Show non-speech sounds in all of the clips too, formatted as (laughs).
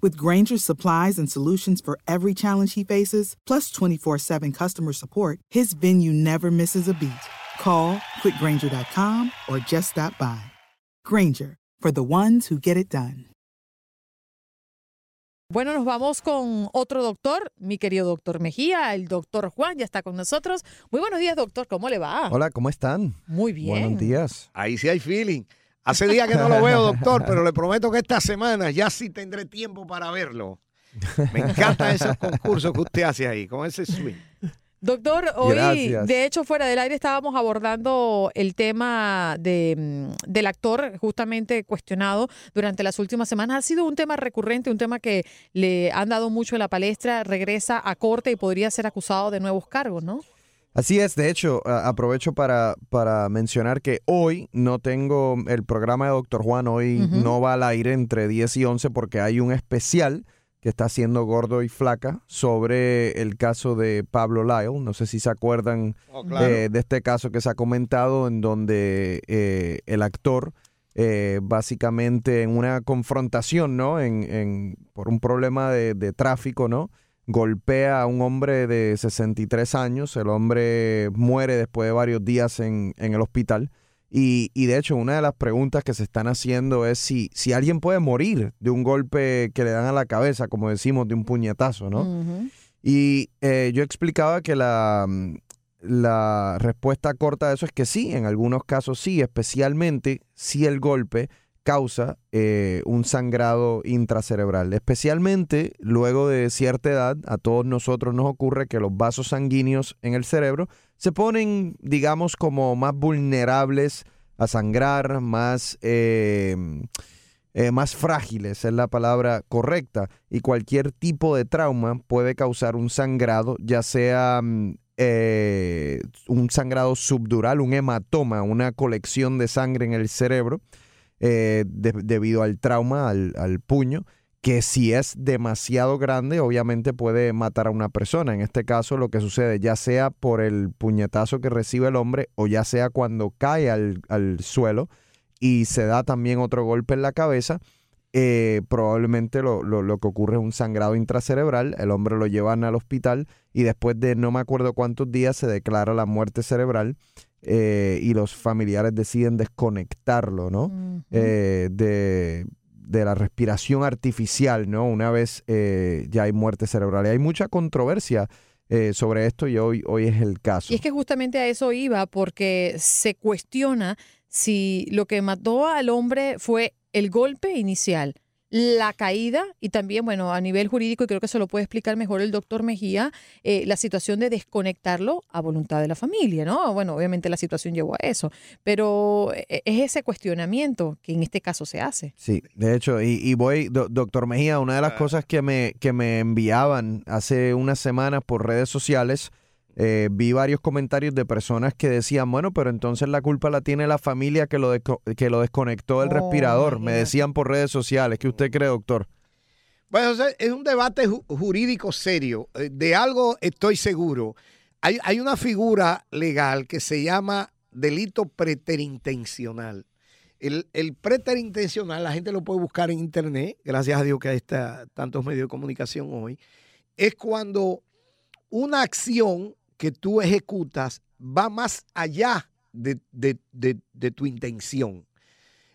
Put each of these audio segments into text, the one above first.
With Granger's supplies and solutions for every challenge he faces, plus 24 7 customer support, his venue never misses a beat. Call quickgranger.com or just stop by. Granger, for the ones who get it done. Bueno, nos vamos con otro doctor, mi querido doctor Mejía, el doctor Juan, ya está con nosotros. Muy buenos días, doctor, ¿cómo le va? Hola, ¿cómo están? Muy bien. Buenos días. Ahí sí hay feeling. Hace días que no lo veo, doctor, pero le (laughs) prometo que esta semana ya sí tendré tiempo para verlo. Me encantan esos concursos que usted hace ahí, con ese swing. Doctor, hoy, Gracias. de hecho, fuera del aire estábamos abordando el tema de, mm, del actor justamente cuestionado durante las últimas semanas. Ha sido un tema recurrente, un tema que le han dado mucho en la palestra. Regresa a corte y podría ser acusado de nuevos cargos, ¿no? Así es, de hecho, aprovecho para, para mencionar que hoy no tengo el programa de Doctor Juan, hoy no va al aire entre 10 y 11 porque hay un especial que está haciendo Gordo y Flaca sobre el caso de Pablo Lyle. No sé si se acuerdan Oh, claro. eh, de este caso que se ha comentado en donde eh, el actor eh, básicamente en una confrontación, ¿no? En, en- por un problema de, de tráfico, ¿no? Golpea a un hombre de 63 años, el hombre muere después de varios días en, en el hospital. Y, y de hecho, una de las preguntas que se están haciendo es si, si alguien puede morir de un golpe que le dan a la cabeza, como decimos, de un puñetazo, ¿no? Y eh, yo explicaba que la, la respuesta corta a eso es que sí, en algunos casos sí, especialmente si el golpe causa eh, un sangrado intracerebral. Especialmente luego de cierta edad, a todos nosotros nos ocurre que los vasos sanguíneos en el cerebro se ponen, digamos, como más vulnerables a sangrar, más... eh, eh, más frágiles es la palabra correcta y cualquier tipo de trauma puede causar un sangrado, ya sea mm, eh, un sangrado subdural, un hematoma, una colección de sangre en el cerebro eh, de- debido al trauma, al, al puño, que si es demasiado grande, obviamente puede matar a una persona. En este caso, lo que sucede, ya sea por el puñetazo que recibe el hombre o ya sea cuando cae al, al suelo y se da también otro golpe en la cabeza, eh, probablemente lo, lo- lo que ocurre es un sangrado intracerebral, el hombre lo llevan al hospital y después de no me acuerdo cuántos días se declara la muerte cerebral eh, y los familiares deciden desconectarlo, ¿no? Eh, de, de la respiración artificial, ¿no? Una vez eh, ya hay muerte cerebral. Y hay mucha controversia eh, sobre esto y hoy, hoy es el caso. Y es que justamente a eso iba, porque se cuestiona si lo que mató al hombre fue el golpe inicial, la caída y también, bueno, a nivel jurídico, y creo que eso lo puede explicar mejor el doctor Mejía, eh, la situación de desconectarlo a voluntad de la familia, ¿no? Bueno, obviamente la situación llevó a eso, pero eh, es ese cuestionamiento que en este caso se hace. Sí, de hecho, y, y voy, do- doctor Mejía, una de las cosas que me, que me enviaban hace unas semanas por redes sociales, eh, vi varios comentarios de personas que decían, bueno, pero entonces la culpa la tiene la familia que lo, que lo desconectó del Oh, respirador. Me decían por redes sociales. ¿Qué usted cree, doctor? Bueno, es un debate ju- jurídico serio. Eh, De algo estoy seguro. Hay, hay una figura legal que se llama delito preterintencional. El, el preterintencional, la gente lo puede buscar en internet, gracias a Dios que hay esta- tantos medios de comunicación hoy, es cuando una acción que tú ejecutas va más allá de, de- de- de tu intención.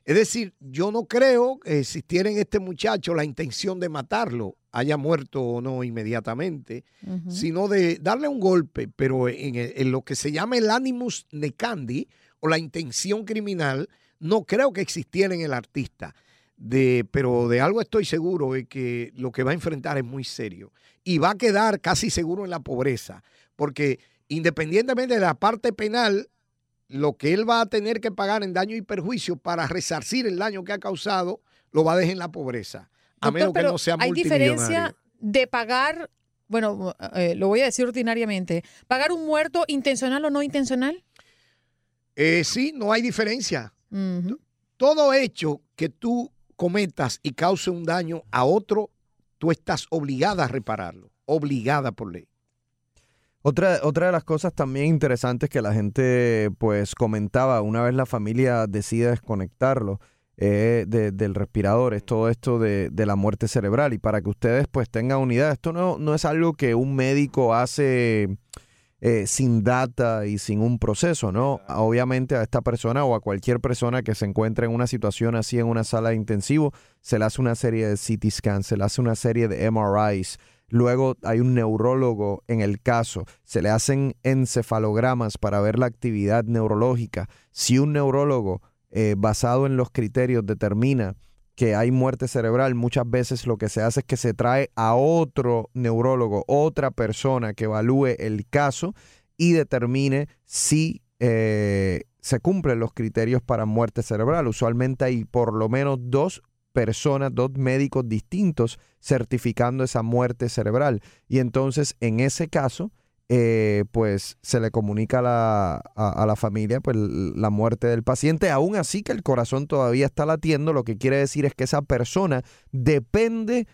Es decir, yo no creo que existiera en este muchacho la intención de matarlo, haya muerto o no inmediatamente, sino de darle un golpe, pero en, en lo que se llama el animus necandi o la intención criminal, no creo que existiera en el artista. De, pero de algo estoy seguro es que lo que va a enfrentar es muy serio y va a quedar casi seguro en la pobreza, porque independientemente de la parte penal, lo que él va a tener que pagar en daño y perjuicio para resarcir el daño que ha causado, lo va a dejar en la pobreza, a Doctor, menos que no sea hay diferencia de pagar, bueno, eh, lo voy a decir ordinariamente, pagar un muerto intencional o no intencional. Eh, sí, no hay diferencia. Todo hecho que tú cometas y cause un daño a otro, tú estás obligada a repararlo, obligada por ley. Otra, otra de las cosas también interesantes que la gente pues comentaba una vez la familia decide desconectarlo eh, de- del respirador es todo esto de, de la muerte cerebral y para que ustedes pues tengan unidad, esto no, no es algo que un médico hace eh, sin data y sin un proceso, ¿no? Obviamente a esta persona o a cualquier persona que se encuentre en una situación así en una sala de intensivo, se le hace una serie de CT scans, se le hace una serie de MRIs, Luego hay un neurólogo en el caso. Se le hacen encefalogramas para ver la actividad neurológica. Si un neurólogo, eh, basado en los criterios, determina que hay muerte cerebral, muchas veces lo que se hace es que se trae a otro neurólogo, otra persona que evalúe el caso y determine si eh, se cumplen los criterios para muerte cerebral. Usualmente hay por lo menos dos personas, dos médicos distintos certificando esa muerte cerebral. Y entonces, en ese caso, eh, pues se le comunica a la, a- a la familia pues, la muerte del paciente, aún así que el corazón todavía está latiendo, lo que quiere decir es que esa persona depende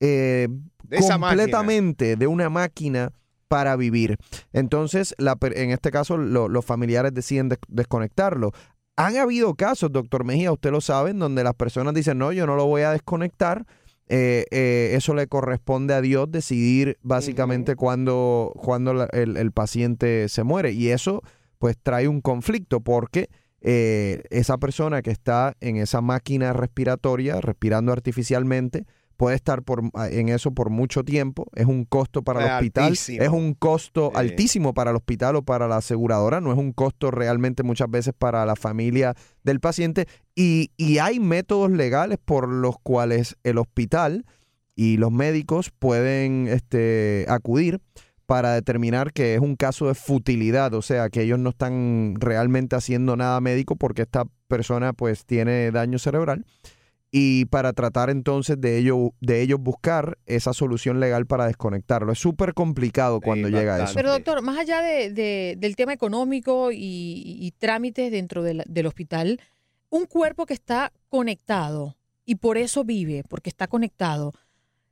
eh, De esa máquina. completamente de una máquina para vivir. Entonces, la en este caso, lo- los familiares deciden des- desconectarlo. Han habido casos, doctor Mejía, usted lo sabe, en donde las personas dicen, no, yo no lo voy a desconectar. Eh, eh, eso le corresponde a Dios decidir básicamente cuándo cuando la- el, el paciente se muere. Y eso pues trae un conflicto porque eh, esa persona que está en esa máquina respiratoria, respirando artificialmente, puede estar por, en eso por mucho tiempo. Es un costo para el hospital. altísimo. Es un costo Sí. altísimo para el hospital o para la aseguradora. No es un costo realmente muchas veces para la familia del paciente. Y, y hay métodos legales por los cuales el hospital y los médicos pueden este, acudir para determinar que es un caso de futilidad, o sea, que ellos no están realmente haciendo nada médico porque esta persona pues tiene daño cerebral y para tratar entonces de ello de ellos buscar esa solución legal para desconectarlo. Es súper complicado cuando llega a eso. Pero doctor, más allá de- de- del tema económico y, y trámites dentro del, del hospital, un cuerpo que está conectado y por eso vive, porque está conectado,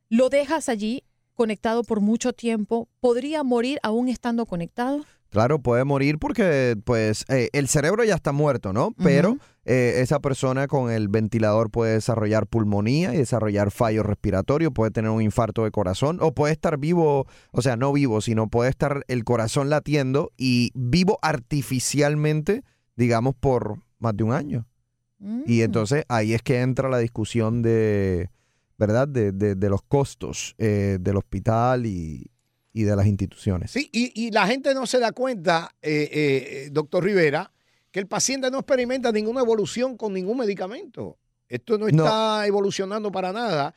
lo dejas allí conectado por mucho tiempo, ¿podría morir aún estando conectado? Claro, puede morir porque pues eh, el cerebro ya está muerto, ¿no? Pero eh, esa persona con el ventilador puede desarrollar pulmonía y desarrollar fallo respiratorio, puede tener un infarto de corazón o puede estar vivo, o sea, no vivo, sino puede estar el corazón latiendo y vivo artificialmente, digamos, por más de un año. Y entonces ahí es que entra la discusión de, ¿verdad? De, de- de los costos eh, del hospital y, y de las instituciones. Sí, y, y la gente no se da cuenta, eh, eh, doctor Rivera, que el paciente no experimenta ninguna evolución con ningún medicamento. Esto no No. está evolucionando para nada.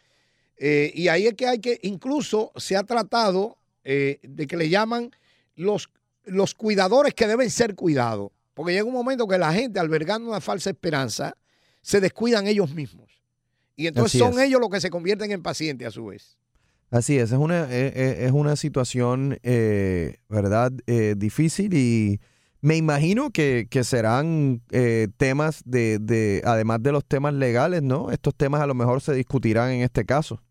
Eh, y ahí es que hay que, incluso se ha tratado eh, de que le llaman los, los cuidadores que deben ser cuidados. Porque llega un momento que la gente, albergando una falsa esperanza, se descuidan ellos mismos. Y entonces Así son es. ellos los que se convierten en pacientes a su vez. Así es, es una, eh, eh, es una situación, eh, ¿verdad? Eh, difícil y me imagino que, que serán eh, temas de, de, además de los temas legales, ¿no? Estos temas a lo mejor se discutirán en este caso.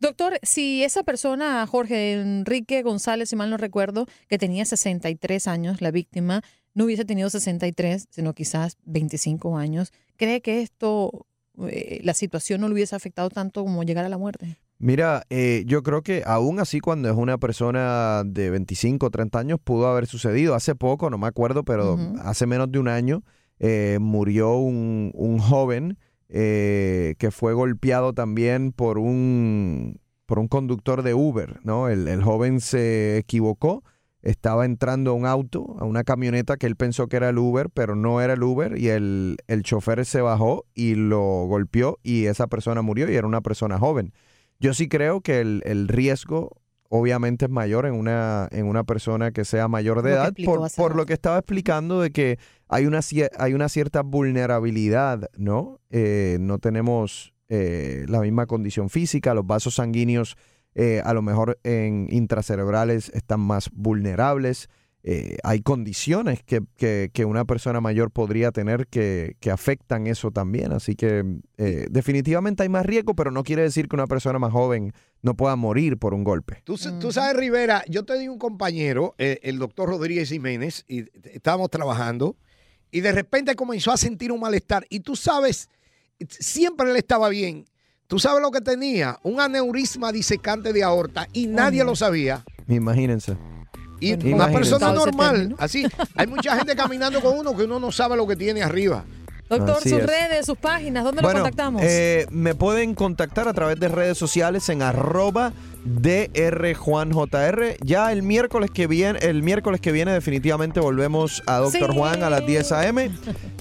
Doctor, si esa persona, Jorge Enrique González, si mal no recuerdo, que tenía 63 años, la víctima, no hubiese tenido 63, sino quizás 25 años, ¿cree que esto, eh, la situación no le hubiese afectado tanto como llegar a la muerte? Mira, eh, yo creo que aún así cuando es una persona de 25 o 30 años pudo haber sucedido. Hace poco, no me acuerdo, pero hace menos de un año eh, murió un, un joven eh, que fue golpeado también por un, por un conductor de Uber, ¿no? El, el joven se equivocó, estaba entrando a un auto, a una camioneta que él pensó que era el Uber, pero no era el Uber y el, el chofer se bajó y lo golpeó y esa persona murió y era una persona joven. Yo sí creo que el, el riesgo obviamente es mayor en una, en una persona que sea mayor de Lo edad por, por lo que estaba explicando de que hay una, hay una cierta vulnerabilidad, ¿no? Eh, no tenemos eh, la misma condición física, los vasos sanguíneos eh, a lo mejor en intracerebrales están más vulnerables. Eh, hay condiciones que, que- que una persona mayor podría tener que, que afectan eso también. Así que eh, definitivamente hay más riesgo, pero no quiere decir que una persona más joven no pueda morir por un golpe. Tú, sa- tú sabes, Rivera, yo tenía un compañero, eh, el doctor Rodríguez Jiménez, y estábamos trabajando, y de repente comenzó a sentir un malestar. Y tú sabes, siempre él estaba bien. Tú sabes lo que tenía, un aneurisma disecante de aorta, y nadie lo sabía. Imagínense. Y Bueno, una imagínate. persona normal, así. Hay mucha gente caminando con uno que uno no sabe lo que tiene arriba. Doctor, Así sus es. redes, sus páginas, ¿dónde Bueno, lo contactamos? eh, me pueden contactar a través de redes sociales en arroba drjuanjr. Ya el miércoles que viene, el miércoles que viene definitivamente volvemos a Doctor Sí. Juan a las 10 a.m.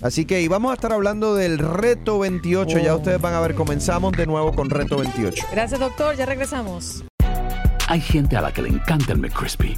Así que y vamos a estar hablando del reto 28. Ya Oh. ustedes van a ver, comenzamos de nuevo con reto 28. Gracias, doctor. Ya regresamos. Hay gente a la que le encanta el McCrispy